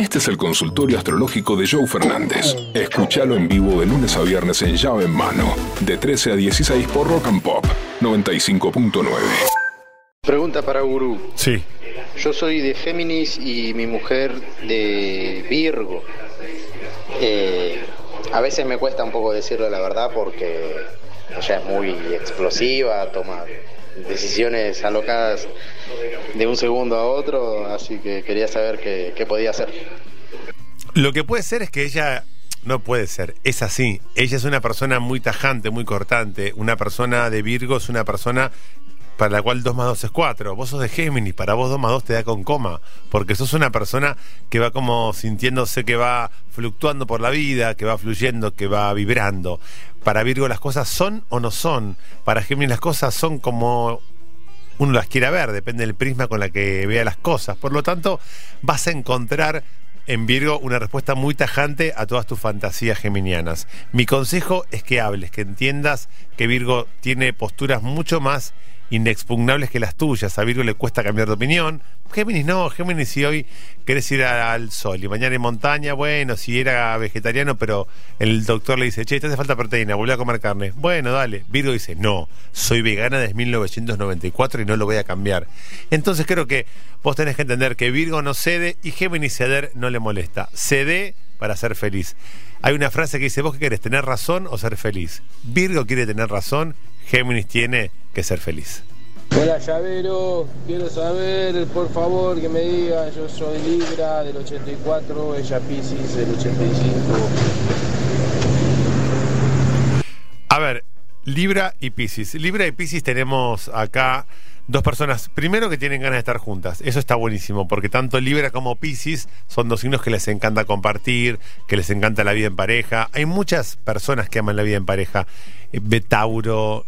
Este es el consultorio astrológico de Joe Fernández. Escúchalo en vivo de lunes a viernes en llave en mano, de 13 a 16 por Rock and Pop 95.9. Pregunta para Gurú. Sí. Yo soy de Géminis y mi mujer de Virgo. Eh, a veces me cuesta un poco decirle la verdad porque ella es muy explosiva, toma decisiones alocadas de un segundo a otro, así que quería saber qué, podía hacer. Lo que puede ser es que ella no puede ser, es así. Ella es una persona muy tajante, muy cortante. Una persona de Virgo es una persona para la cual 2 más 2 es 4. Vos sos de Géminis, para vos 2 más 2 te da con coma, porque sos una persona que va como sintiéndose que va fluctuando por la vida, que va fluyendo, que va vibrando. Para Virgo las cosas son o no son. Para Géminis las cosas son como uno las quiera ver, depende del prisma con la que vea las cosas. Por lo tanto, vas a encontrar en Virgo una respuesta muy tajante a todas tus fantasías geminianas. Mi consejo es que hables, que entiendas que Virgo tiene posturas mucho más inexpugnables que las tuyas. A Virgo le cuesta cambiar de opinión. Géminis no, Géminis si hoy querés ir al sol y mañana en montaña, bueno, si era vegetariano, pero el doctor le dice, che, te hace falta proteína, vuelve a comer carne. Bueno, dale. Virgo dice, no, soy vegana desde 1994 y no lo voy a cambiar. Entonces creo que vos tenés que entender que Virgo no cede y Géminis ceder no le molesta. Cede para ser feliz. Hay una frase que dice, vos qué querés, tener razón o ser feliz. Virgo quiere tener razón, Géminis tiene que ser feliz. Hola llavero, quiero saber por favor que me diga, yo soy Libra del 84, ella Pisces del 85. A ver, Libra y Pisces. Libra y Pisces tenemos acá dos personas, primero que tienen ganas de estar juntas. Eso está buenísimo, porque tanto Libra como Pisces son dos signos que les encanta compartir, que les encanta la vida en pareja. Hay muchas personas que aman la vida en pareja. Eh, Betauro,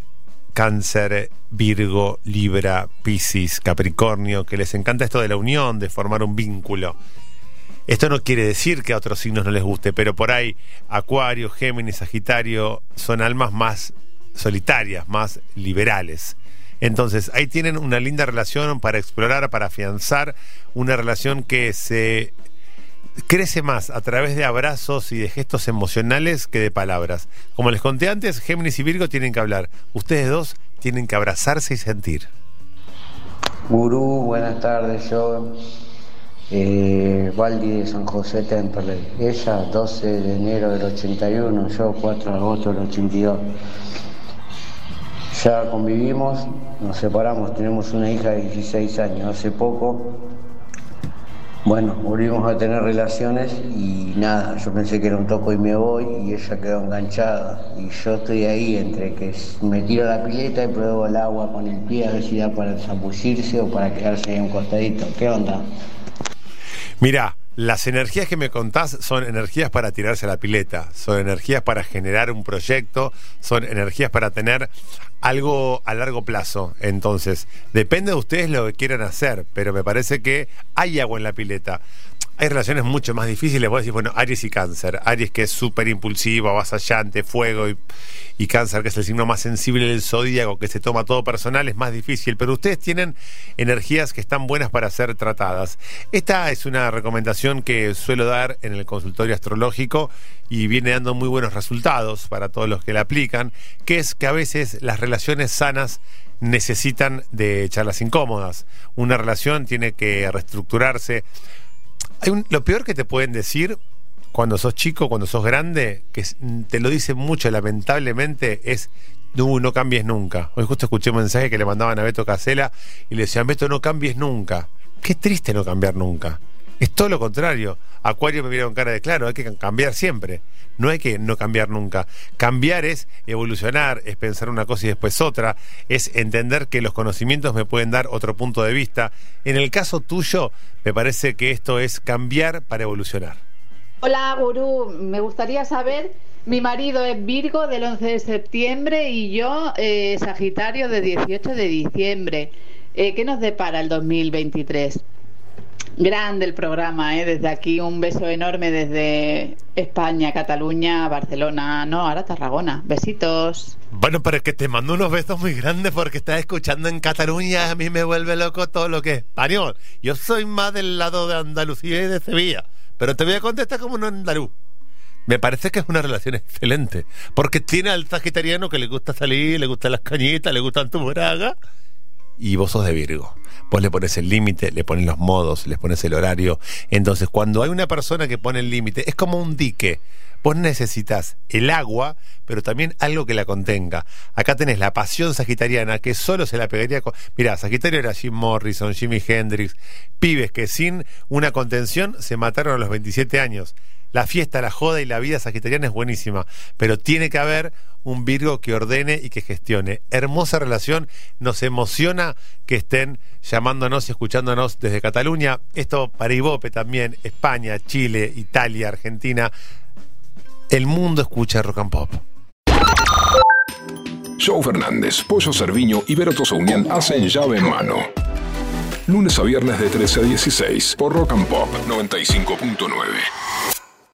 Cáncer, Virgo, Libra, Piscis, Capricornio, que les encanta esto de la unión, de formar un vínculo. Esto no quiere decir que a otros signos no les guste, pero por ahí Acuario, Géminis, Sagitario son almas más solitarias, más liberales. Entonces, ahí tienen una linda relación para explorar, para afianzar una relación que se crece más a través de abrazos y de gestos emocionales que de palabras. Como les conté antes, Géminis y Virgo tienen que hablar. Ustedes dos tienen que abrazarse y sentir. Gurú, buenas tardes, yo. Eh, Valdi de San José Temperley. Ella 12 de enero del 81, yo 4 de agosto del 82. Ya convivimos, nos separamos, tenemos una hija de 16 años. Hace poco bueno, volvimos a tener relaciones y nada, yo pensé que era un toco y me voy y ella quedó enganchada. Y yo estoy ahí entre que me tiro la pileta y pruebo el agua con el pie a ver si da para zambullirse o para quedarse ahí un costadito. ¿Qué onda? Mira, las energías que me contás son energías para tirarse a la pileta, son energías para generar un proyecto, son energías para tener algo a largo plazo. Entonces, depende de ustedes lo que quieran hacer, pero me parece que hay agua en la pileta hay relaciones mucho más difíciles. Vos decís, bueno, Aries y Cáncer. Aries que es súper impulsivo, avasallante, fuego, y, y, Cáncer que es el signo más sensible del zodíaco, que se toma todo personal, es más difícil. Pero ustedes tienen energías que están buenas para ser tratadas. Esta es una recomendación que suelo dar en el consultorio astrológico y viene dando muy buenos resultados para todos los que la aplican, que es que a veces las relaciones sanas necesitan de charlas incómodas. Una relación tiene que reestructurarse lo peor que te pueden decir cuando sos chico, cuando sos grande, que te lo dicen mucho lamentablemente, es no, no cambies nunca. Hoy justo escuché un mensaje que le mandaban a Beto Casela y le decían, Beto, no cambies nunca. Qué triste no cambiar nunca. Es todo lo contrario. Acuario me mira con cara de claro, hay que cambiar siempre. No hay que no cambiar nunca. Cambiar es evolucionar, es pensar una cosa y después otra, es entender que los conocimientos me pueden dar otro punto de vista. En el caso tuyo, me parece que esto es cambiar para evolucionar. Hola, Gurú. Me gustaría saber, mi marido es Virgo del 11 de septiembre y yo eh, Sagitario de 18 de diciembre. Eh, ¿Qué nos depara el 2023? Grande el programa, ¿eh? desde aquí un beso enorme desde España, Cataluña, Barcelona, no, ahora Tarragona. Besitos. Bueno, pero es que te mando unos besos muy grandes porque estás escuchando en Cataluña, a mí me vuelve loco todo lo que es español. Yo soy más del lado de Andalucía y de Sevilla pero te voy a contestar como un andaluz. Me parece que es una relación excelente. Porque tiene al sagitariano que le gusta salir, le gustan las cañitas, le gustan tu braga. Y vos sos de Virgo. Vos le pones el límite, le pones los modos, le pones el horario. Entonces, cuando hay una persona que pone el límite, es como un dique. Vos necesitas el agua, pero también algo que la contenga. Acá tenés la pasión sagitariana que solo se la pegaría con. Mirá, Sagitario era Jim Morrison, Jimi Hendrix, pibes que sin una contención se mataron a los 27 años. La fiesta, la joda y la vida sagitariana es buenísima, pero tiene que haber un Virgo que ordene y que gestione. Hermosa relación, nos emociona que estén llamándonos y escuchándonos desde Cataluña. Esto para Ibope también, España, Chile, Italia, Argentina. El mundo escucha rock and pop. Joe Fernández, Pollo Cerviño y Vero Unión hacen llave en mano. Lunes a viernes de 13 a 16 por Rock and Pop 95.9.